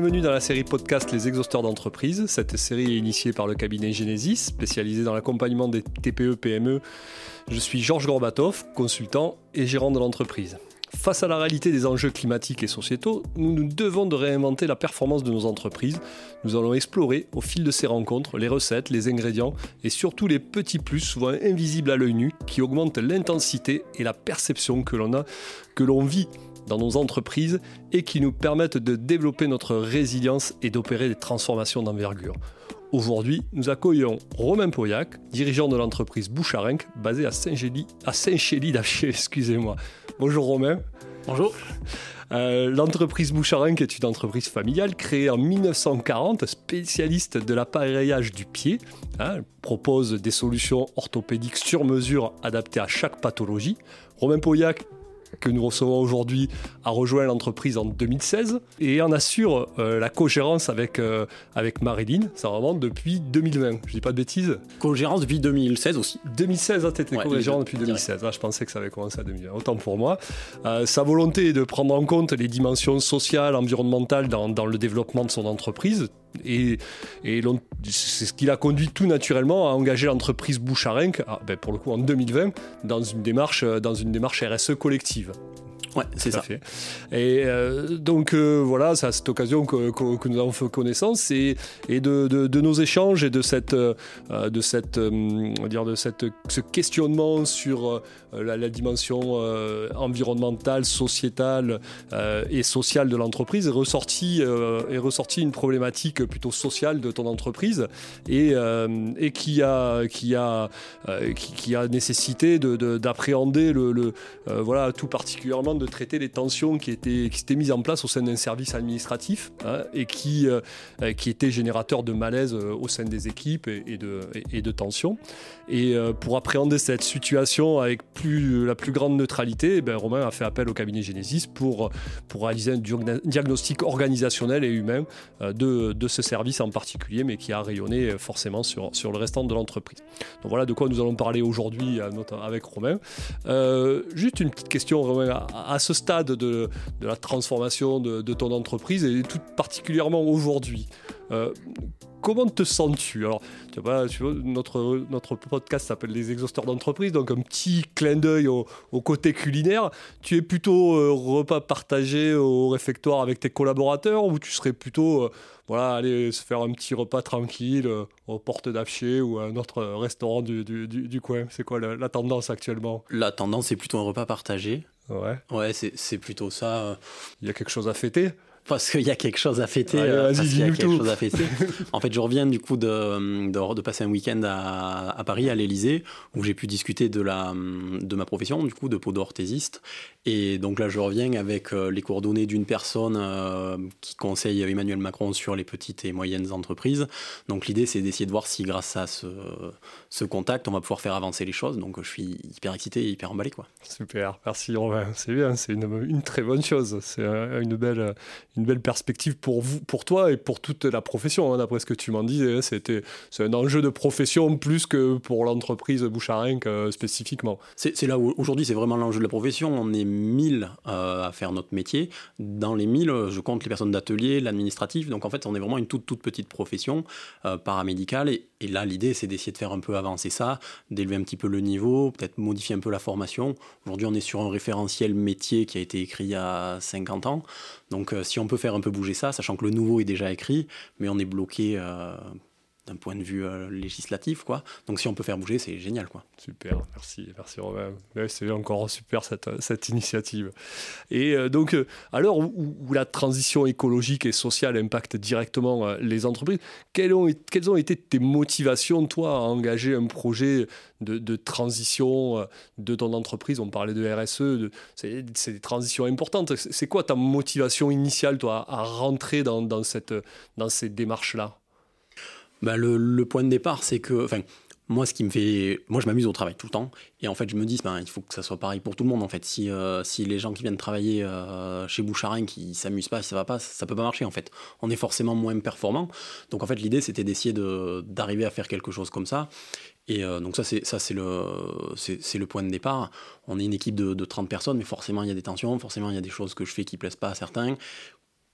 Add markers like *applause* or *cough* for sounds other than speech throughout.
bienvenue dans la série podcast Les Exhausteurs d'entreprise. Cette série est initiée par le cabinet Genesis, spécialisé dans l'accompagnement des TPE-PME. Je suis Georges Gorbatov, consultant et gérant de l'entreprise. Face à la réalité des enjeux climatiques et sociétaux, nous nous devons de réinventer la performance de nos entreprises. Nous allons explorer, au fil de ces rencontres, les recettes, les ingrédients et surtout les petits plus, souvent invisibles à l'œil nu, qui augmentent l'intensité et la perception que l'on a, que l'on vit dans nos entreprises et qui nous permettent de développer notre résilience et d'opérer des transformations d'envergure. Aujourd'hui, nous accueillons Romain Pauillac, dirigeant de l'entreprise Boucharenc, basée à Saint-Gély, à Saint-Chély d'Aché, *laughs* excusez-moi. Bonjour Romain. Bonjour. Euh, l'entreprise Boucharenc est une entreprise familiale créée en 1940, spécialiste de l'appareillage du pied. Hein, elle propose des solutions orthopédiques sur mesure adaptées à chaque pathologie. Romain Pauillac que nous recevons aujourd'hui a rejoint l'entreprise en 2016 et en assure euh, la co-gérance avec, euh, avec Marilyn, ça remonte depuis 2020. Je dis pas de bêtises Co-gérance depuis 2016 aussi. 2016, hein, tu étais co-gérant depuis 2016. Ah, je pensais que ça avait commencé à 2020. Autant pour moi. Euh, sa volonté est de prendre en compte les dimensions sociales, environnementales dans, dans le développement de son entreprise, et, et c'est ce qui l'a conduit tout naturellement à engager l'entreprise Boucharenc, ah, ben pour le coup en 2020, dans une démarche, dans une démarche RSE collective. Ouais, c'est ça. Fait. Et euh, donc euh, voilà, c'est à cette occasion que, que, nous avons fait connaissance et, et de, de, de, nos échanges et de cette, euh, de cette, dire de cette, ce questionnement sur la, la, dimension environnementale, sociétale et sociale de l'entreprise est ressorti, est ressorti une problématique plutôt sociale de ton entreprise et, et qui a, qui a, qui, a nécessité d'appréhender le, voilà tout particulièrement de traiter les tensions qui étaient, qui mises en place au sein d'un service administratif hein, et qui, euh, qui étaient générateurs de malaise euh, au sein des équipes et, de, et, de tensions. Et euh, pour appréhender cette situation avec la plus grande neutralité, eh ben, Romain a fait appel au cabinet Genesis pour, pour réaliser un diagnostic organisationnel et humain de, de ce service en particulier, mais qui a rayonné forcément sur, sur le restant de l'entreprise. Donc voilà de quoi nous allons parler aujourd'hui avec Romain. Euh, juste une petite question, Romain. À, à ce stade de, de la transformation de, de, ton entreprise et tout particulièrement aujourd'hui. Euh, comment te sens-tu? Alors, tu vois, tu vois, notre, notre podcast s'appelle Les exhausteurs d'entreprise, donc un petit clin d'œil au, au, côté culinaire. Tu es plutôt euh, repas partagé au réfectoire avec tes collaborateurs ou tu serais plutôt, euh, voilà, aller se faire un petit repas tranquille euh, aux portes d'Afché ou à un autre restaurant du, du, du, du coin? C'est quoi la, la tendance actuellement? La tendance, c'est plutôt un repas partagé. Ouais, ouais c'est plutôt ça. Il y a quelque chose à fêter? Parce qu'il y a quelque chose à fêter. Allez, euh, parce qu'il y a quelque tout. chose à fêter. *laughs* en fait, je reviens du coup de, de, de passer un week-end à, à, Paris, à l'Elysée, où j'ai pu discuter de, la, de ma profession, du coup, de podorthésiste. Et donc là, je reviens avec euh, les coordonnées d'une personne euh, qui conseille Emmanuel Macron sur les petites et moyennes entreprises. Donc l'idée, c'est d'essayer de voir si grâce à ce, ce contact, on va pouvoir faire avancer les choses. Donc je suis hyper excité et hyper emballé. Quoi. Super, merci Romain. C'est bien, c'est une, une, très bonne chose. C'est une belle, une belle perspective pour, vous, pour toi et pour toute la profession, hein, d'après ce que tu m'en disais. C'était, c'est un enjeu de profession plus que pour l'entreprise Boucharenc euh, spécifiquement. C'est, là où aujourd'hui, c'est vraiment l'enjeu de la profession. On est 1000 euh, à faire notre métier. Dans les 1000, je compte les personnes d'atelier, l'administratif. Donc en fait, on est vraiment une toute, toute petite profession euh, paramédicale. Et, là, l'idée, c'est d'essayer de faire un peu avancer ça, d'élever un petit peu le niveau, peut-être modifier un peu la formation. Aujourd'hui, on est sur un référentiel métier qui a été écrit il y a 50 ans. Donc euh, on peut faire un peu bouger ça, sachant que le nouveau est déjà écrit, mais on est bloqué euh, d'un point de vue euh, législatif, quoi. Donc si on peut faire bouger, c'est génial, quoi. Super, merci, merci Romain. C'est encore super cette, cette initiative. Et euh, donc, euh, à l'heure où, la transition écologique et sociale impacte directement euh, les entreprises, quelles ont, été tes motivations, toi, à engager un projet de, transition euh, de ton entreprise? On parlait de RSE, de, c'est, des transitions importantes. C'est quoi ta motivation initiale, toi, à rentrer dans, cette, dans ces démarches-là? Bah le, le, point de départ, c'est que, enfin, moi, ce qui me fait, moi, je m'amuse au travail tout le temps, et en fait, je me dis, ben, il faut que ça soit pareil pour tout le monde. En fait, si, euh, si les gens qui viennent travailler euh, chez Boucharin, qui s'amusent pas, ça va pas, ça peut pas marcher. En fait, on est forcément moins performant. Donc, en fait, l'idée, c'était d'essayer de, d'arriver à faire quelque chose comme ça. Et euh, donc ça, c'est ça, c'est le, le point de départ. On est une équipe de, de 30 personnes, mais forcément, il y a des tensions, forcément, il y a des choses que je fais qui plaisent pas à certains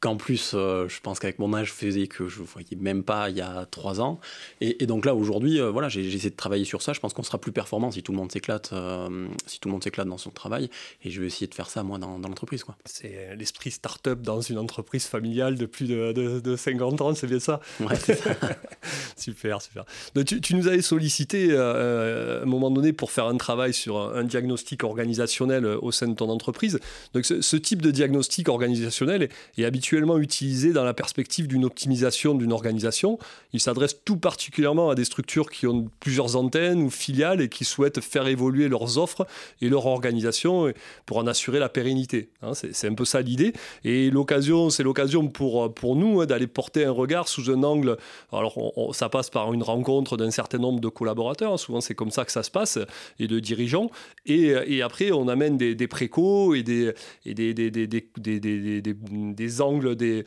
qu'en plus, euh, je pense qu'avec mon âge, je faisais que je ne voyais même pas il y a trois ans. Et, donc là, aujourd'hui, euh, voilà, j'ai essayé de travailler sur ça. Je pense qu'on sera plus performant si tout le monde s'éclate, euh, si tout le monde s'éclate dans son travail. Et je vais essayer de faire ça moi dans, l'entreprise, quoi. C'est l'esprit start-up dans une entreprise familiale de plus de, de, 50 ans, c'est bien ça? Ouais, c'est ça. *laughs* super, super. Donc, tu, nous avais sollicité à un moment donné pour faire un travail sur un, diagnostic organisationnel au sein de ton entreprise. Donc ce, ce type de diagnostic organisationnel est habitué utilisé dans la perspective d'une optimisation d'une organisation. Il s'adresse tout particulièrement à des structures qui ont plusieurs antennes ou filiales et qui souhaitent faire évoluer leurs offres et leur organisation pour en assurer la pérennité. Hein. c'est un peu ça l'idée. Et l'occasion, c'est l'occasion pour, pour nous hein, d'aller porter un regard sous un angle. Alors, ça passe par une rencontre d'un certain nombre de collaborateurs. Souvent, c'est comme ça que ça se passe et de dirigeants. Et, après, on amène des, des précos et des, et des, des, des, des, des angles des,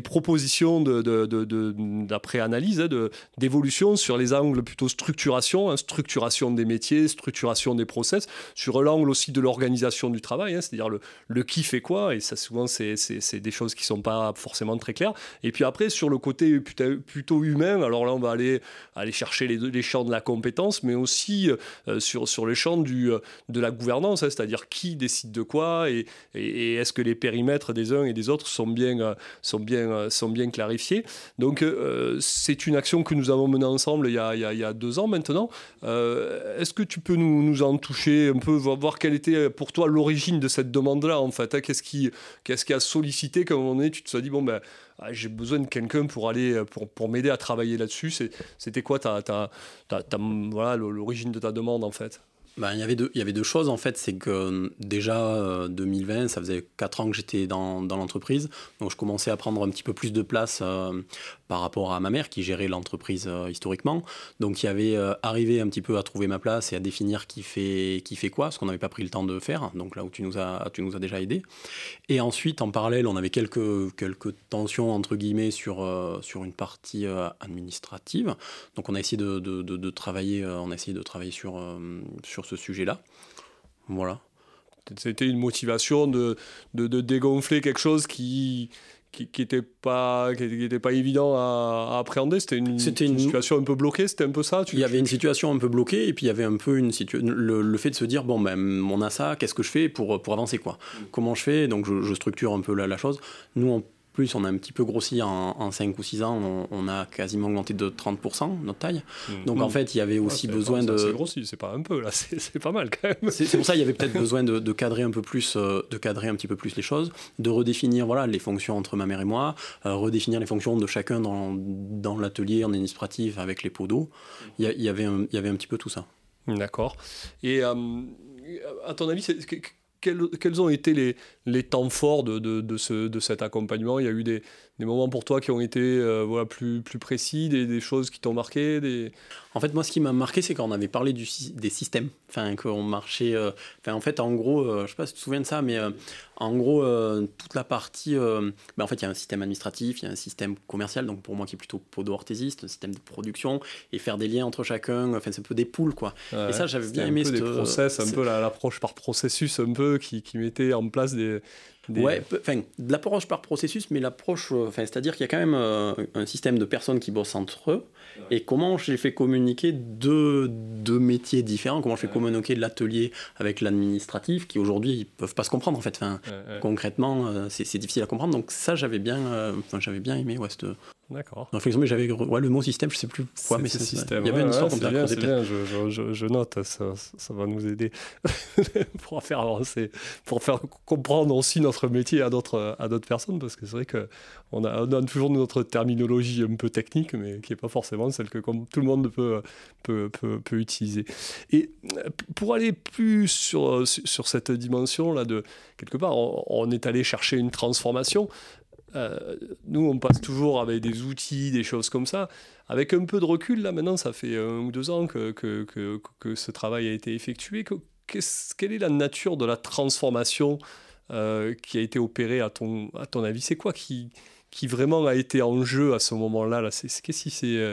propositions d'après-analyse, de, de, hein, d'évolution sur les angles plutôt structuration, hein, structuration des métiers, structuration des process, sur l'angle aussi de l'organisation du travail, hein, c'est-à-dire le, qui fait quoi, et ça souvent c'est, des choses qui sont pas forcément très claires. Et puis après, sur le côté plutôt humain, alors là on va aller, chercher les, les champs de la compétence, mais aussi euh, sur, sur le champ du, de la gouvernance, c'est-à-dire qui décide de quoi, et est-ce que les périmètres des uns et des autres sont bien euh, sont, bien, euh, sont bien clarifiés. Donc euh, c'est une action que nous avons menée ensemble il y a, il y a, deux ans maintenant. Est-ce que tu peux nous, nous, en toucher un peu, voir quelle était pour toi l'origine de cette demande-là en fait hein? Qu'est-ce qui, qu'est-ce qui a sollicité qu'à un moment donné tu te sois dit bon ben ah, j'ai besoin de quelqu'un pour aller pour, pour m'aider à travailler là-dessus. C'était quoi l'origine de ta demande en fait? Ben, il, y avait deux, il y avait deux choses en fait, c'est que euh, déjà 2020, euh, ça faisait 4 ans que j'étais dans, dans l'entreprise, donc je commençais à prendre un petit peu plus de place euh, par rapport à ma mère qui gérait l'entreprise historiquement. Donc il y avait arrivé un petit peu à trouver ma place et à définir qui fait, qui fait quoi, ce qu'on n'avait pas pris le temps de faire, donc là où tu nous as, tu nous as déjà aidé. Et ensuite, en parallèle, on avait quelques, quelques tensions entre guillemets sur, sur une partie administrative, donc on a essayé de, de, de, de travailler, on a essayé de travailler sur, sur ce sujet-là. Voilà. C'était une motivation de, de, dégonfler quelque chose qui qui n'était pas qui était pas évident à, appréhender c'était une, une, situation un peu bloquée c'était un peu ça il y avait une situation un peu bloquée et puis il y avait un peu une situation le, fait de se dire bon ben on a ça qu'est-ce que je fais pour pour avancer quoi mm. comment je fais? Donc je, structure un peu la, la chose nous on plus, on a un petit peu grossi en, 5 ou 6 ans, on, a quasiment augmenté de 30% notre taille. Hmm. Donc en hmm. fait, il y avait aussi besoin de. C'est grossi, c'est pas un peu là, *laughs* c'est pas mal quand même. C'est pour ça il y avait peut-être besoin de, cadrer un peu plus, euh, de cadrer un petit peu plus les choses, de redéfinir voilà les fonctions entre ma mère et moi, euh, redéfinir les fonctions de chacun dans, dans l'atelier en administratif avec les pots d'eau. Il y, avait un, il y avait un petit peu tout ça. D'accord. Et euh, à ton avis, quels, ont été les, les temps forts de, de, de, ce, de cet accompagnement? Il y a eu des, des moments pour toi qui ont été euh, voilà, plus, plus précis, des, des choses qui t'ont marqué des... En fait, moi, ce qui m'a marqué, c'est quand on avait parlé du, des systèmes. Enfin, qu'on marchait. Euh, en fait, en gros, euh, je sais pas si tu te souviens de ça, mais en gros, toute la partie. Ben, en fait, il y a un système administratif, il y a un système commercial, donc pour moi qui est plutôt podo-orthésiste, un système de production, et faire des liens entre chacun. Enfin, c'est un peu des poules, quoi. et ça, j'avais bien aimé. Un peu des process, un peu l'approche par processus, un peu qui, qui mettait en place des Ouais, enfin, de l'approche par processus, mais l'approche, euh, enfin, c'est-à-dire qu'il y a quand même euh, un système de personnes qui bossent entre eux. Et comment j'ai fait communiquer deux, deux, métiers différents, comment je fais communiquer l'atelier avec l'administratif, qui aujourd'hui ils peuvent pas se comprendre en fait. Enfin, concrètement, euh, c'est difficile à comprendre. Donc ça, j'avais bien, j'avais bien aimé ouais, D'accord. j'avais ouais, le mot système, je sais plus quoi, mais c'est système. Il y avait une histoire comme bien, bien. Je, je, je, note, ça, ça, va nous aider *laughs* pour faire avancer, pour faire comprendre aussi notre métier à d'autres à d'autres personnes, parce que c'est vrai que on a, on a, toujours notre terminologie un peu technique, mais qui n'est pas forcément celle que comme tout le monde peut, peut, peut, peut, utiliser. Et pour aller plus sur, sur cette dimension là de quelque part, on, on est allé chercher une transformation. Euh, nous, on passe toujours avec des outils, des choses comme ça. Avec un peu de recul, là, maintenant, ça fait un ou deux ans que, que, ce travail a été effectué. quelle est la nature de la transformation euh, qui a été opérée à ton, à ton avis? C'est quoi qui, qui vraiment a été en jeu à ce moment-là là, Qu'est-ce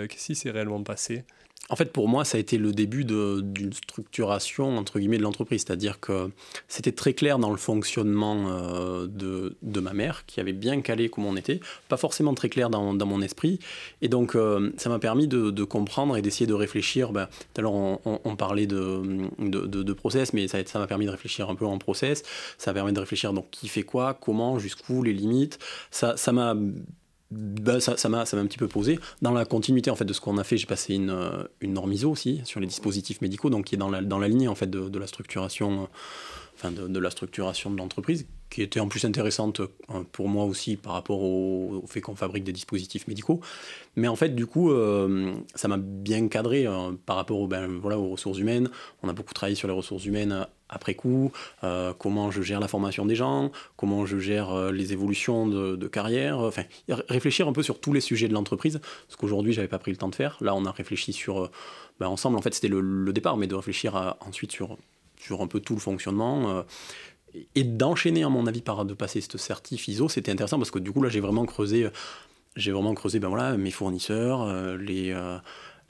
qui s'est réellement passé? En fait, pour moi, ça a été le début d'une structuration, entre guillemets, de l'entreprise. C'est-à-dire que c'était très clair dans le fonctionnement euh, de, ma mère, qui avait bien calé comment on était, pas forcément très clair dans, mon esprit. Et donc, euh, ça m'a permis de, comprendre et d'essayer de réfléchir. Ben, tout à l'heure, on, parlait de, de, process, mais ça m'a permis de réfléchir un peu en process. Ça m'a permis de réfléchir, donc, qui fait quoi, comment, jusqu'où, les limites. Ça m'a bah, ça m'a un petit peu posé. Dans la continuité en fait de ce qu'on a fait, j'ai passé une, une norme ISO aussi sur les dispositifs médicaux, donc qui est dans la, dans lignée en fait de, de la structuration, euh, de, la structuration de l'entreprise, qui était en plus intéressante euh, pour moi aussi par rapport au, fait qu'on fabrique des dispositifs médicaux. Mais en fait, du coup, ça m'a bien cadré par rapport ben, aux ressources humaines. On a beaucoup travaillé sur les ressources humaines après coup, euh, comment je gère la formation des gens, comment je gère euh, les évolutions de, carrière, réfléchir un peu sur tous les sujets de l'entreprise, ce qu'aujourd'hui j'avais pas pris le temps de faire. Là, on a réfléchi sur, euh, ben, ensemble, en fait c'était le, départ, mais de réfléchir ensuite sur, sur un peu tout le fonctionnement. et d'enchaîner, à mon avis, par de passer ce certif ISO, c'était intéressant parce que du coup là j'ai vraiment creusé, j'ai vraiment creusé, ben mes fournisseurs, les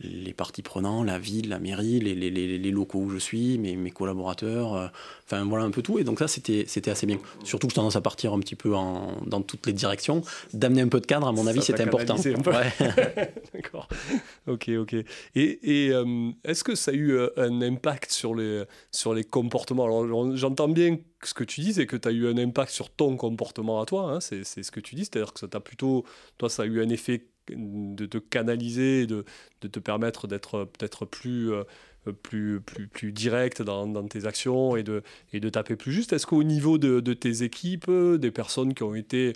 les parties prenantes, la ville, la mairie, les, les, les, locaux où je suis, mes, mes collaborateurs, euh, enfin voilà un peu tout. Et donc ça, c'était, c'était assez bien. Surtout que je tendance à partir un petit peu en, dans toutes les directions. D'amener un peu de cadre, à mon avis, c'était important. *laughs* *laughs* D'accord. Ok, ok. Et, et euh, est-ce que ça a eu euh, un impact sur les, sur les comportements? Alors j'entends bien ce que tu dis, c'est que tu as eu un impact sur ton comportement à toi. Hein, c'est, c'est ce que tu dis, c'est-à-dire que ça t'a plutôt, toi, ça a eu un effet de te canaliser, de, de te permettre d'être peut-être plus, euh, direct dans, tes actions et de, taper plus juste. Est-ce qu'au niveau de, tes équipes, des personnes qui ont été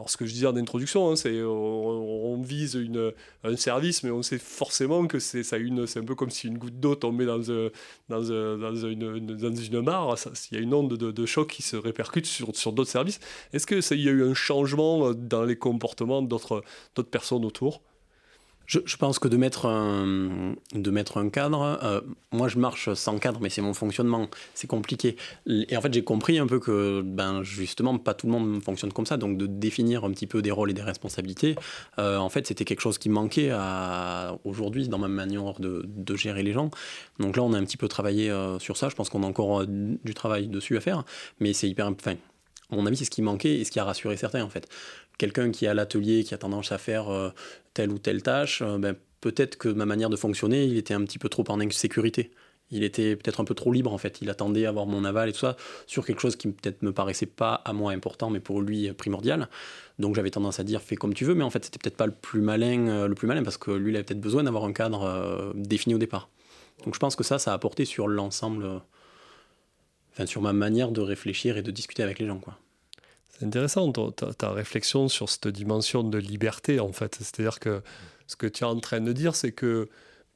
alors, ce que je disais en introduction, hein, c'est on, vise une, un service, mais on sait forcément que c'est ça une, c'est un peu comme si une goutte d'eau tombait dans, dans, dans, une, dans une mare. Il y a une onde de, de, choc qui se répercute sur, sur d'autres services. Est-ce que ça, y a eu un changement dans les comportements d'autres personnes autour? Je, pense que de mettre un, cadre, euh, moi je marche sans cadre, mais c'est mon fonctionnement, c'est compliqué. Et en fait, j'ai compris un peu que, ben, justement, pas tout le monde fonctionne comme ça, donc de définir un petit peu des rôles et des responsabilités, euh, en fait, c'était quelque chose qui manquait aujourd'hui dans ma manière de, de, gérer les gens. Donc là, on a un petit peu travaillé euh, sur ça, je pense qu'on a encore du travail dessus à faire, mais c'est hyper. Enfin, à mon avis, c'est ce qui manquait et ce qui a rassuré certains, en fait quelqu'un qui est à l'atelier, qui a tendance à faire euh, telle ou telle tâche, euh, ben, peut-être que ma manière de fonctionner, il était un petit peu trop en insécurité. Il était peut-être un peu trop libre en fait. Il attendait à avoir mon aval et tout ça sur quelque chose qui peut-être me paraissait pas à moi important, mais pour lui primordial. Donc j'avais tendance à dire fais comme tu veux, mais en fait c'était peut-être pas le plus malin, euh, le plus malin parce que lui il avait peut-être besoin d'avoir un cadre défini au départ. Donc je pense que ça, ça a apporté sur l'ensemble, enfin sur ma manière de réfléchir et de discuter avec les gens quoi. C'est intéressant ta, réflexion sur cette dimension de liberté, en fait. C'est-à-dire que ce que tu es en train de dire, c'est que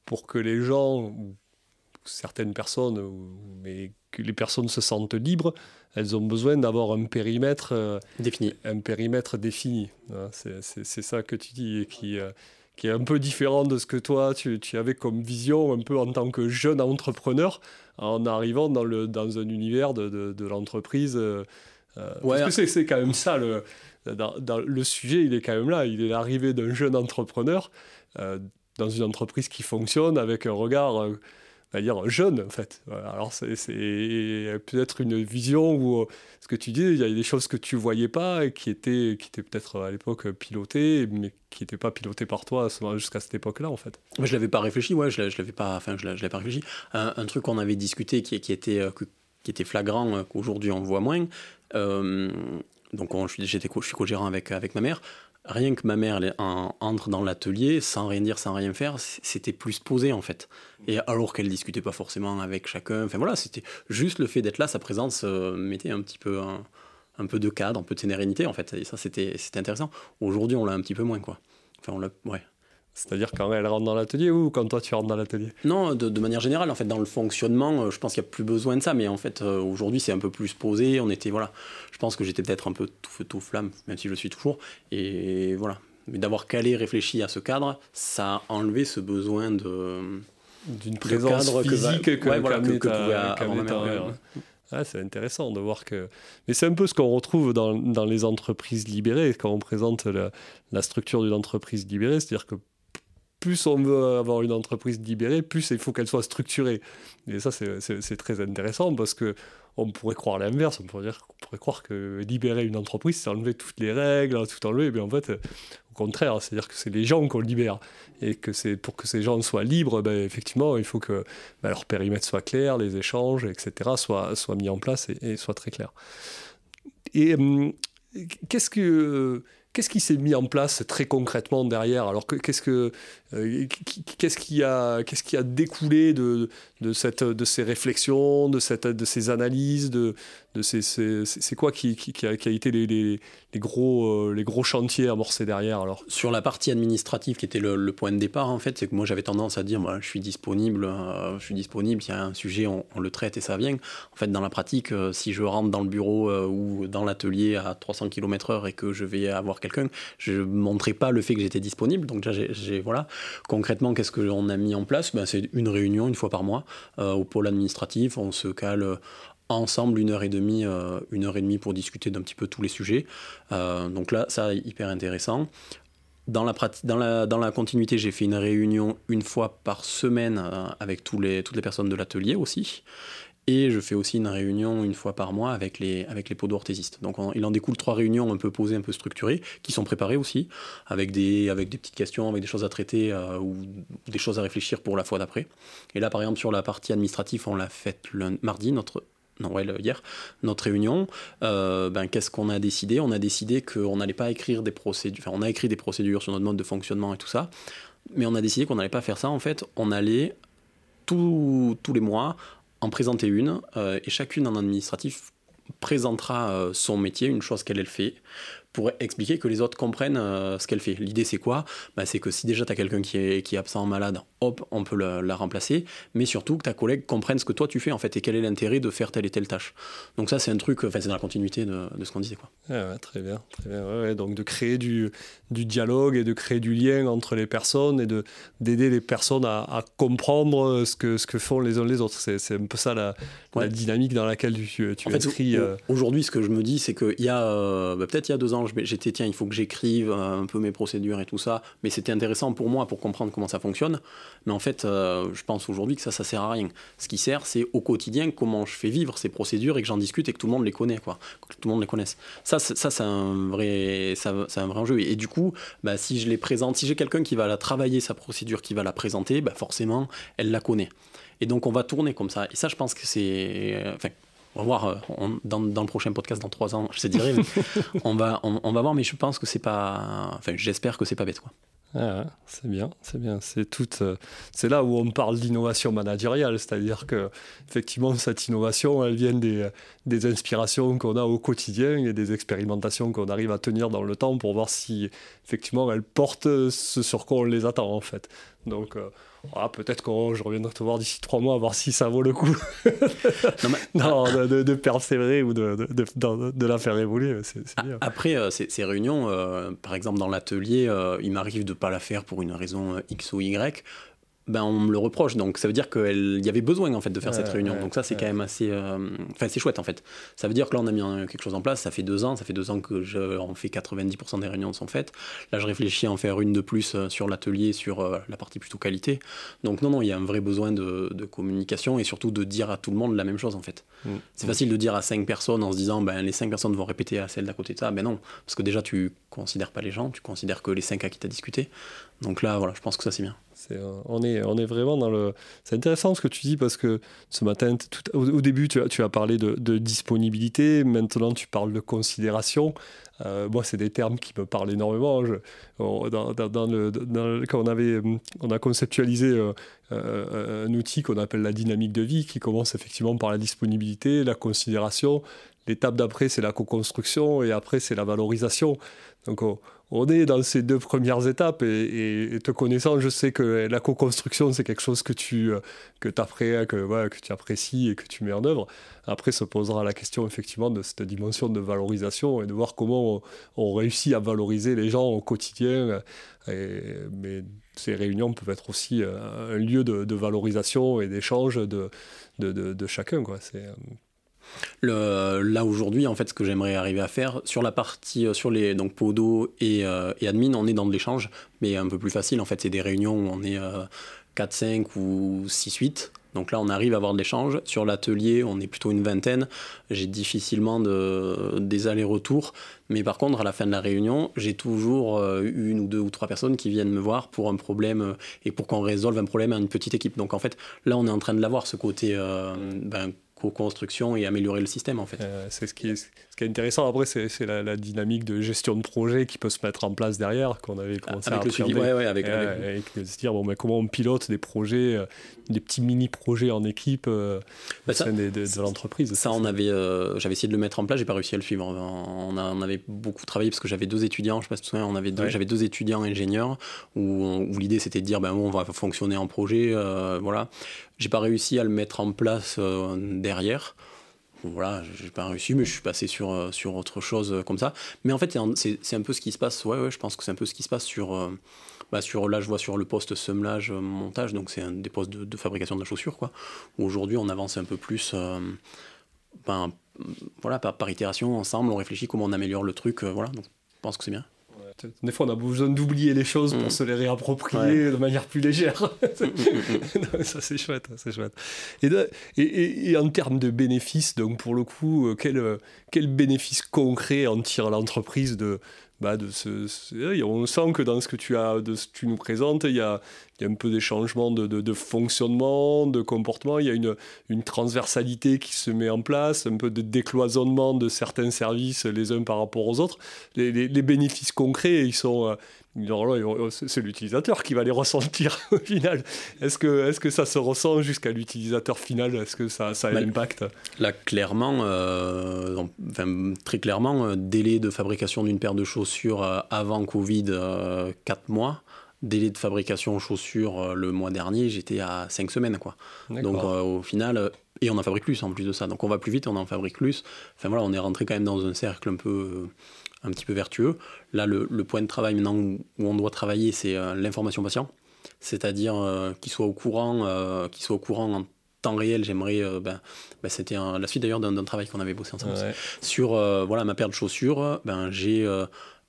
pour que les gens, ou certaines personnes, mais que les personnes se sentent libres, elles ont besoin d'avoir un périmètre euh, défini. Un périmètre défini. Hein, c'est ça que tu dis et qui, euh, qui est un peu différent de ce que toi, tu, tu, avais comme vision un peu en tant que jeune entrepreneur en arrivant dans, le, dans un univers de, de, l'entreprise. Euh, euh, parce que c'est quand même ça, le, dans, le sujet, il est quand même là. Il est l'arrivée d'un jeune entrepreneur euh, dans une entreprise qui fonctionne avec un regard, euh, on va dire, jeune, en fait. Alors, c'est peut-être une vision où, ce que tu dis, il y a des choses que tu voyais pas et qui étaient, qui étaient peut-être à l'époque pilotées, mais qui n'étaient pas pilotées par toi jusqu'à cette époque-là, en fait. Moi, je l'avais pas réfléchi, ouais, je l'avais pas, enfin, je l'avais pas réfléchi. Un, truc qu'on avait discuté qui, qui était, qui était flagrant, qu'aujourd'hui on voit moins, euh, donc j'étais je suis co-gérant avec, avec ma mère. Rien que ma mère entre dans l'atelier sans rien dire, sans rien faire, c'était plus posé en fait. Et alors qu'elle discutait pas forcément avec chacun, enfin voilà, c'était juste le fait d'être là, sa présence euh, mettait un petit peu un, peu de cadre, un peu de sérénité en fait. Ça c'était intéressant. Aujourd'hui on l'a un petit peu moins quoi. Enfin on l'a, ouais. C'est-à-dire quand elle rentre dans l'atelier ou quand toi tu rentres dans l'atelier? Non, de, manière générale, en fait, dans le fonctionnement, euh, je pense qu'il n'y a plus besoin de ça, mais en fait, euh, aujourd'hui, c'est un peu plus posé. On était, voilà, je pense que j'étais peut-être un peu tout feu, tout flamme, même si je le suis toujours. Et voilà. Mais d'avoir calé, réfléchi à ce cadre, ça a enlevé ce besoin de. D'une présence physique que, que, ah, c'est intéressant de voir que. Mais c'est un peu ce qu'on retrouve dans, dans, les entreprises libérées, quand on présente la, la structure d'une entreprise libérée, c'est-à-dire que plus on veut avoir une entreprise libérée, plus il faut qu'elle soit structurée. Et ça, c'est très intéressant parce que on pourrait croire l'inverse, on pourrait, croire que libérer une entreprise, c'est enlever toutes les règles, tout enlever, mais en fait, au contraire, c'est-à-dire que c'est les gens qu'on libère, et que c'est pour que ces gens soient libres, ben, effectivement, il faut que ben, leur périmètre soit clair, les échanges, etc., soient, mis en place et, soient très clairs. Et hum, qu'est-ce que Qu'est-ce qui s'est mis en place très concrètement derrière? Alors qu'est-ce que qu'est-ce qui a qu'est-ce qui a découlé de, ces réflexions, de ces analyses, de de ces c'est quoi qui, a, été les, gros euh, les gros chantiers amorcés derrière alors? Sur la partie administrative qui était le, point de départ en fait, c'est que moi j'avais tendance à dire moi je suis disponible, euh, je suis disponible, il y a un sujet on, le traite et ça vient. En fait dans la pratique, si je rentre dans le bureau ou dans l'atelier à 300 km/h et que je vais avoir quelqu'un, je ne montrais pas le fait que j'étais disponible. Donc, j'ai, voilà. Concrètement, qu'est-ce qu'on a mis en place? Ben, C'est une réunion une fois par mois euh, au pôle administratif. On se cale ensemble une heure et demie, euh, une heure et demie pour discuter d'un petit peu tous les sujets. Euh, donc là, ça, hyper intéressant. Dans la, continuité, j'ai fait une réunion une fois par semaine avec toutes les personnes de l'atelier aussi. Et je fais aussi une réunion une fois par mois avec les, avec les podo-orthésistes. Donc il en découle trois réunions un peu posées, un peu structurées, qui sont préparées aussi, avec des, avec des petites questions, avec des choses à traiter euh, ou des choses à réfléchir pour la fois d'après. Et là, par exemple, sur la partie administrative, on l'a faite le mardi, notre, non, ouais, hier, notre réunion, euh, ben, qu'est-ce qu'on a décidé? On a décidé qu'on n'allait pas écrire des procédures, on a écrit des procédures sur notre mode de fonctionnement et tout ça, mais on a décidé qu'on n'allait pas faire ça. En fait, on allait tous les mois en présenter une, euh, et chacune en administratif présentera euh, son métier, une chose qu'elle fait, pour expliquer que les autres comprennent euh, ce qu'elle fait. L'idée, c'est quoi? Bah, C'est que si déjà tu as quelqu'un qui est, qui est absent malade, hop, on peut la, remplacer, mais surtout que ta collègue comprenne ce que toi tu fais, en fait, et quel est l'intérêt de faire telle et telle tâche. Donc ça, c'est un truc, enfin, c'est dans la continuité de, de ce qu'on disait. Quoi. Ah très bien, très bien. donc de créer du, du, dialogue et de créer du lien entre les personnes et de, d'aider les personnes à, à, comprendre ce que, ce que font les uns les autres. C'est, un peu ça la, la, dynamique dans laquelle tu, tu inscris. Euh, aujourd'hui, ce que je me dis, c'est qu'il y a, euh, bah, peut-être il y a deux ans, j'étais, tiens, il faut que j'écrive un peu mes procédures et tout ça. Mais c'était intéressant pour moi pour comprendre comment ça fonctionne. Mais en fait, euh, je pense aujourd'hui que ça, ça sert à rien. Ce qui sert, c'est au quotidien comment je fais vivre ces procédures et que j'en discute et que tout le monde les connaît, quoi. Que tout le monde les connaisse. Ça, ça c'est un vrai, ça, c'est un vrai enjeu. Et, du coup, bah, si je les présente, si j'ai quelqu'un qui va la travailler sa procédure, qui va la présenter, bah, forcément, elle la connaît. Et donc, on va tourner comme ça. Et ça, je pense que c'est, enfin, on va voir euh, dans, le prochain podcast dans trois ans, je sais dire, *laughs* on va, on, va voir, mais je pense que c'est pas, enfin, j'espère que c'est pas bête, quoi. Ah, c'est bien, c'est bien. C'est tout. Euh, c'est là où on parle d'innovation managériale, c'est-à-dire que effectivement cette innovation, elle vient des, des inspirations qu'on a au quotidien et des expérimentations qu'on arrive à tenir dans le temps pour voir si effectivement elles portent ce sur quoi on les attend en fait. Donc euh, ah, peut-être que je reviendrai te voir d'ici trois mois, voir si ça vaut le coup *laughs* non, de, persévérer ou de, de, la faire évoluer. Après, euh, ces, réunions, euh, par exemple dans l'atelier, euh, il m'arrive de ne pas la faire pour une raison X ou Y ben, on me le reproche. Donc ça veut dire qu'il y avait besoin en fait de faire cette réunion. donc ça c'est quand même assez, euh, enfin c'est chouette en fait. Ça veut dire que là on a mis quelque chose en place. Ça fait deux ans, ça fait deux ans que je, on fait 90% des réunions sont faites. Là je réfléchis à en faire une de plus euh, sur l'atelier, sur euh, la partie plutôt qualité. Donc non non, il y a un vrai besoin de, communication et surtout de dire à tout le monde la même chose en fait. Mmh. C'est facile de dire à cinq personnes en se disant ben les cinq personnes vont répéter à celle d'à côté de ça. Ben non, parce que déjà tu considères pas les gens, tu considères que les cinq à qui tu as discuté. Donc là voilà, je pense que ça c'est bien. Euh, on, est, on est vraiment dans le. C'est intéressant ce que tu dis parce que ce matin, au, début, tu as, tu as parlé de, disponibilité, maintenant tu parles de considération. Euh, moi, c'est des termes qui me parlent énormément. dans, le, quand on, avait, on a conceptualisé euh, un outil qu'on appelle la dynamique de vie, qui commence effectivement par la disponibilité, la considération. L'étape d'après, c'est la co-construction et après, c'est la valorisation. Donc, on est dans ces deux premières étapes et, te connaissant, je sais que la co-construction, c'est quelque chose que tu, euh, que, que, que tu apprécies et que tu mets en œuvre. Après se posera la question effectivement de cette dimension de valorisation et de voir comment on, réussit à valoriser les gens au quotidien. mais ces réunions peuvent être aussi euh, un lieu de, valorisation et d'échange de, de, chacun. Quoi. C'est, euh, là aujourd'hui, en fait, ce que j'aimerais arriver à faire sur la partie sur les donc Podo et, et admin, on est dans de l'échange, mais un peu plus facile. En fait, c'est des réunions où on est 4, 5 ou 6, 8 donc là, on arrive à avoir de l'échange. Sur l'atelier, on est plutôt une vingtaine. J'ai difficilement de, des allers-retours. Mais par contre, à la fin de la réunion, j'ai toujours euh, une ou deux ou trois personnes qui viennent me voir pour un problème euh, et pour qu'on résolve un problème à une petite équipe. Donc en fait, là, on est en train de l'avoir, ce côté euh, ben, co-construction et améliorer le système en fait. est, ce qui est intéressant après, c'est la, dynamique de gestion de projet qui peut se mettre en place derrière, qu'on avait commencé avec à le suivi, ouais, ouais, avec, se dire bon, mais comment on pilote des projets, euh, des petits mini-projets en équipe euh, bah au sein de, de, l'entreprise. Ça, on avait, euh, j'avais essayé de le mettre en place, j'ai pas réussi à le suivre. On, on avait beaucoup travaillé parce que j'avais deux étudiants, je sais pas si tu on avait j'avais deux étudiants ingénieurs où, où l'idée c'était de dire ben bon, on va fonctionner en projet, voilà. J'ai pas réussi à le mettre en place derrière voilà, j'ai pas réussi, mais je suis passé sur, euh, sur autre chose euh, comme ça. Mais en fait, c'est un peu ce qui se passe, ouais, ouais je pense que c'est un peu ce qui se passe sur, euh, bah sur, là je vois sur le poste semmelage, montage, donc c'est des postes de, fabrication de la chaussure, quoi. Aujourd'hui, on avance un peu plus, ben, voilà, par, par, itération, ensemble, on réfléchit comment on améliore le truc, voilà, donc je pense que c'est bien. Des fois, on a besoin d'oublier les choses pour mm. se les réapproprier de manière plus légère. *laughs* *laughs* Ça, c'est chouette, c'est chouette. Et, et, et, en termes de bénéfices, donc pour le coup, euh, quel, euh, quel bénéfice concret en tire l'entreprise de, bah, ce, on sent que dans ce que tu, as, de ce que tu nous présentes, il y a, il y a un peu des changements de, de, fonctionnement, de comportement, il y a une, une, transversalité qui se met en place, un peu de décloisonnement de certains services les uns par rapport aux autres. Les, les, bénéfices concrets, ils sont, euh, c'est l'utilisateur qui va les ressentir *laughs* au final. Est-ce que, est que ça se ressent jusqu'à l'utilisateur final? Est-ce que ça, ça a un bah, impact? Là, clairement, euh, très clairement, euh, délai de fabrication d'une paire de chaussures euh, avant Covid, 4 mois. Délai de fabrication chaussures le mois dernier, j'étais à 5 semaines. Quoi. Donc au final, et on en fabrique plus en plus de ça. Donc on va plus vite, on en fabrique plus. Enfin voilà, on est rentré quand même dans un cercle un peu un petit peu vertueux. Là, le, point de travail maintenant où, on doit travailler, c'est euh, l'information patient, c'est-à-dire euh, qu'il soit au courant, euh, qu'il soit au courant en temps réel. J'aimerais, ben, ben, c'était la suite d'ailleurs d'un travail qu'on avait bossé ensemble sur voilà ma paire de chaussures. Ben j'ai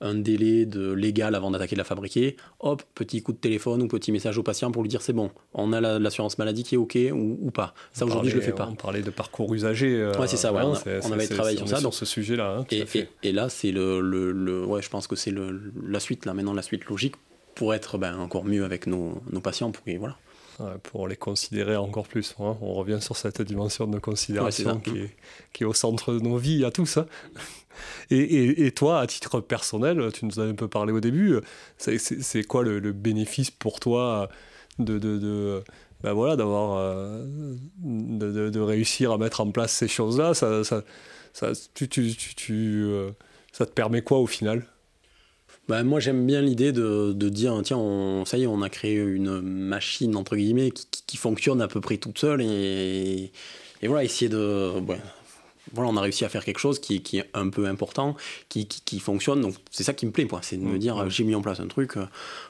un délai de légal avant d'attaquer de la fabriquer, hop, petit coup de téléphone ou petit message au patient pour lui dire c'est bon, on a l'assurance maladie qui est OK ou, pas. Ça aujourd'hui je le fais pas. On parlait de parcours usager. Euh, ouais, c'est ça, ouais, on, avait travaillé sur ça. Sur ce sujet-là. Hein, et, là, c'est le, le, ouais, je pense que c'est la suite, là, maintenant la suite logique pour être ben, encore mieux avec nos, nos patients. Pour, voilà. Pour les considérer encore plus. Hein. On revient sur cette dimension de considération qui, est, qui, est, au centre de nos vies à tous. Hein. Et, toi, à titre personnel, tu nous as un peu parlé au début, c'est quoi le, bénéfice pour toi de, de, ben voilà, d'avoir euh, de, réussir à mettre en place ces choses-là? Ça, ça, ça, tu, tu, tu, euh, ça te permet quoi au final? Ben moi j'aime bien l'idée de, de, dire tiens on, ça y est on a créé une machine entre guillemets qui, qui, fonctionne à peu près toute seule et, et voilà essayer de voilà, on a réussi à faire quelque chose qui, qui est un peu important, qui, qui, fonctionne. Donc c'est ça qui me plaît, c'est de me mm. dire j'ai mis en place un truc. Euh,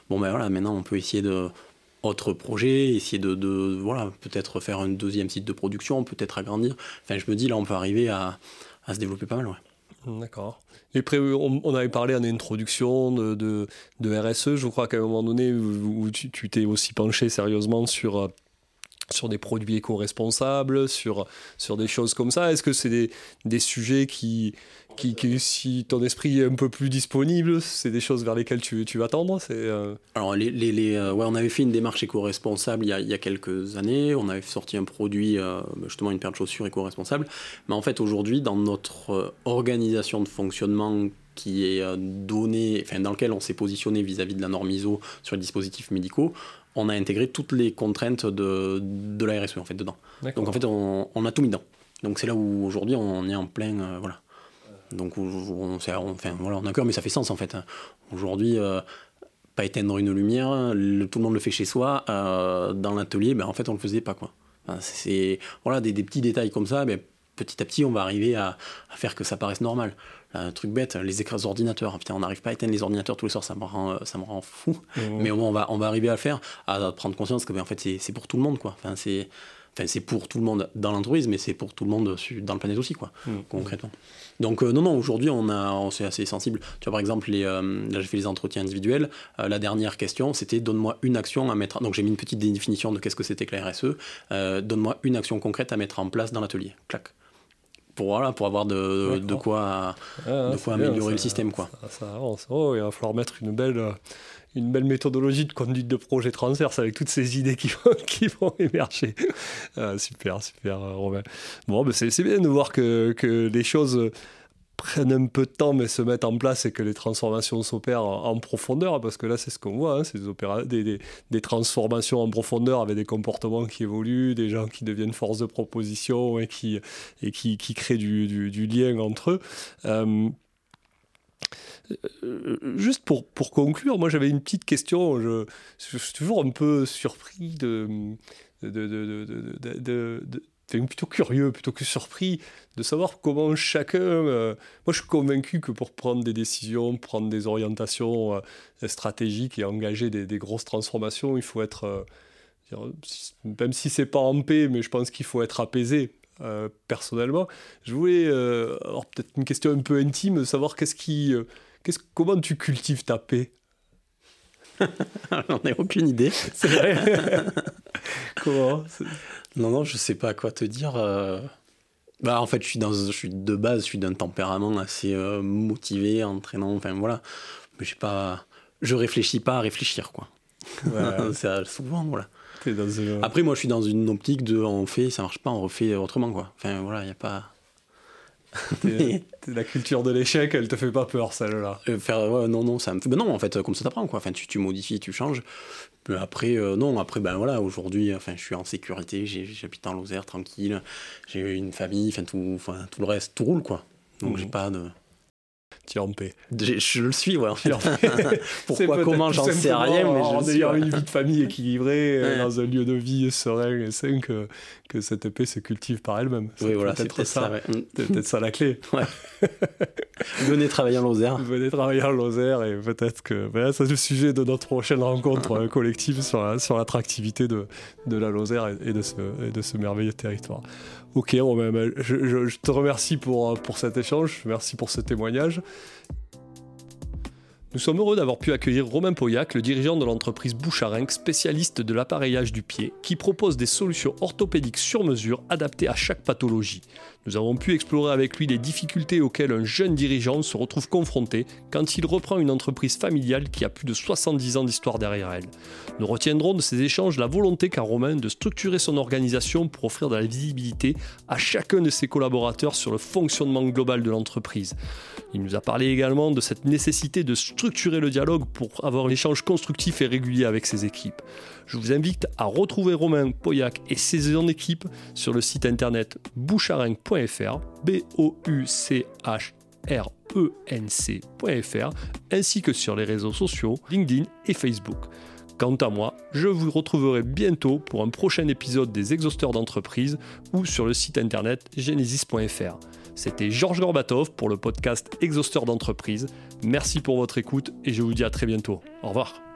bon ben voilà, maintenant on peut essayer de autre projet, essayer de, de voilà peut-être faire un deuxième site de production, peut-être agrandir. Enfin je me dis là on peut arriver à, à se développer pas mal. Ouais. D'accord. Et on, avait parlé en introduction de, RSE, je crois qu'à un moment donné, où, tu t'es aussi penché sérieusement sur euh, sur des produits éco-responsables, sur, sur des choses comme ça Est-ce que c'est des, des, sujets qui, qui, si ton esprit est un peu plus disponible, c'est des choses vers lesquelles tu, tu vas tendre euh Alors, les, les, euh, ouais, on avait fait une démarche éco-responsable il, il, y a quelques années. On avait sorti un produit, euh, justement une paire de chaussures éco-responsable. Mais en fait, aujourd'hui, dans notre organisation de fonctionnement qui est donnée, enfin, dans lequel on s'est positionné vis-à-vis -vis de la norme ISO sur les dispositifs médicaux, on a intégré toutes les contraintes de, de la RSE en fait dedans. Donc en fait on, a tout mis dedans. Donc c'est là où aujourd'hui on est en plein euh, voilà. Donc on, enfin voilà on a cœur mais ça fait sens en fait. Aujourd'hui euh, pas éteindre une lumière, tout le monde le fait chez soi. Euh, dans l'atelier, ben, en fait on le faisait pas quoi. c'est voilà des, petits détails comme ça, mais petit à petit on va arriver à, à faire que ça paraisse normal un truc bête, les écrans d'ordinateurs. Putain, on n'arrive pas à éteindre les ordinateurs tous les soirs, ça me rend, euh, ça me rend fou. Mmh. Mais au moins, on va, on va arriver à le faire, à prendre conscience que ben, en fait, c'est pour tout le monde. Quoi. Enfin, c'est Enfin, c'est pour tout le monde dans l'entreprise, mais c'est pour tout le monde dans le planète aussi, quoi, Mm. concrètement. Donc, euh, non, non, aujourd'hui, on, a, on c'est assez sensible. Tu vois, par exemple, les, euh, là, j'ai fait les entretiens individuels. Euh, la dernière question, c'était donne-moi une action à mettre. Donc, j'ai mis une petite définition de qu'est-ce que c'était que la RSE. Donne-moi une action concrète à mettre en place dans l'atelier. Clac. Pour, voilà, pour avoir de, quoi, Ah, de quoi améliorer le système, quoi. Ça, ça avance. Oh, il va falloir mettre une belle, euh, une belle méthodologie de conduite de projet transverse avec toutes ces idées qui vont, *laughs* qui vont émerger. Ah, super, super, euh, Romain. Bon, ben c'est bien de voir que, que les choses euh, prennent un peu de temps mais se mettent en place et que les transformations s'opèrent en, profondeur parce que là c'est ce qu'on voit, hein, c'est des, des, des- transformations en profondeur avec des comportements qui évoluent, des gens qui deviennent force de proposition et qui, et qui, qui créent du, du- lien entre eux. Euh, euh, juste pour, pour conclure, moi j'avais une petite question. Je, suis toujours un peu surpris de, de, de, plutôt curieux, plutôt que surpris, de savoir comment chacun. euh, moi je suis convaincu que pour prendre des décisions, prendre des orientations euh, stratégiques et engager des, grosses transformations, il faut être. euh, même si c'est pas en paix, mais je pense qu'il faut être apaisé. personnellement, je voulais avoir peut-être une question un peu intime, savoir qu'est-ce qui, comment tu cultives ta paix? *laughs* J'en ai aucune idée. C'est vrai *laughs* Comment Non, non, je sais pas quoi te dire. euh. Bah, en fait, je suis, dans, je suis de base, je suis d'un tempérament assez euh, motivé, entraînant, enfin voilà. Mais j'ai pas. Je réfléchis pas à réfléchir, quoi. Ouais, *laughs* C'est euh, souvent, voilà. dans Après, moi, je suis dans une optique de on fait, ça marche pas, on refait autrement, quoi. Enfin, voilà, il n'y a pas. La culture de l'échec, elle te fait pas peur, celle-là. Euh, non, non, ça me fait. Ben non, en fait, comme ça t'apprend, quoi. Enfin, tu, tu modifies, tu changes. Mais après, euh, non, après, ben voilà, aujourd'hui, enfin, je suis en sécurité, j'habite en Lozère, tranquille, j'ai une famille, enfin, tout, enfin, tout le reste, tout roule, quoi. Donc, Mhm. j'ai pas de. Tu es en paix. Je le suis, ouais, en fait. *laughs* Pourquoi, comment, j'en sais rien, mais en je suis. ayant ouais. une vie de famille équilibrée, euh, Ouais. dans un lieu de vie serein et sain, que, que cette paix se cultive par elle-même. Oui, voilà, c'est peut-être ça. ouais. C'est peut-être ça la clé. *laughs* Venez travailler en Lozère. Venez travailler en Lozère et peut-être que ben, c'est le sujet de notre prochaine rencontre euh, collective sur, sur l'attractivité de, de la Lozère et, de ce, de ce merveilleux territoire. Ok, Romain, ben, je, je- te remercie pour, euh, pour cet échange, merci pour ce témoignage. Nous sommes heureux d'avoir pu accueillir Romain Pauillac, le dirigeant de l'entreprise Boucharenc, spécialiste de l'appareillage du pied, qui propose des solutions orthopédiques sur mesure adaptées à chaque pathologie. Nous avons pu explorer avec lui les difficultés auxquelles un jeune dirigeant se retrouve confronté quand il reprend une entreprise familiale qui a plus de 70 ans d'histoire derrière elle. Nous retiendrons de ces échanges la volonté qu'a Romain de structurer son organisation pour offrir de la visibilité à chacun de ses collaborateurs sur le fonctionnement global de l'entreprise. Il nous a parlé également de cette nécessité de structurer le dialogue pour avoir un échange constructif et régulier avec ses équipes. Je vous invite à retrouver Romain Pauillac et ses équipe sur le site internet boucharenc.fr, B-O-U-C-H-R-E-N-C.fr, ainsi que sur les réseaux sociaux LinkedIn et Facebook. Quant à moi, je vous retrouverai bientôt pour un prochain épisode des Exhausteurs d'entreprise ou sur le site internet genesis.fr. C'était Georges Gorbatov pour le podcast Exhausteur d'entreprise. Merci pour votre écoute et je vous dis à très bientôt. Au revoir.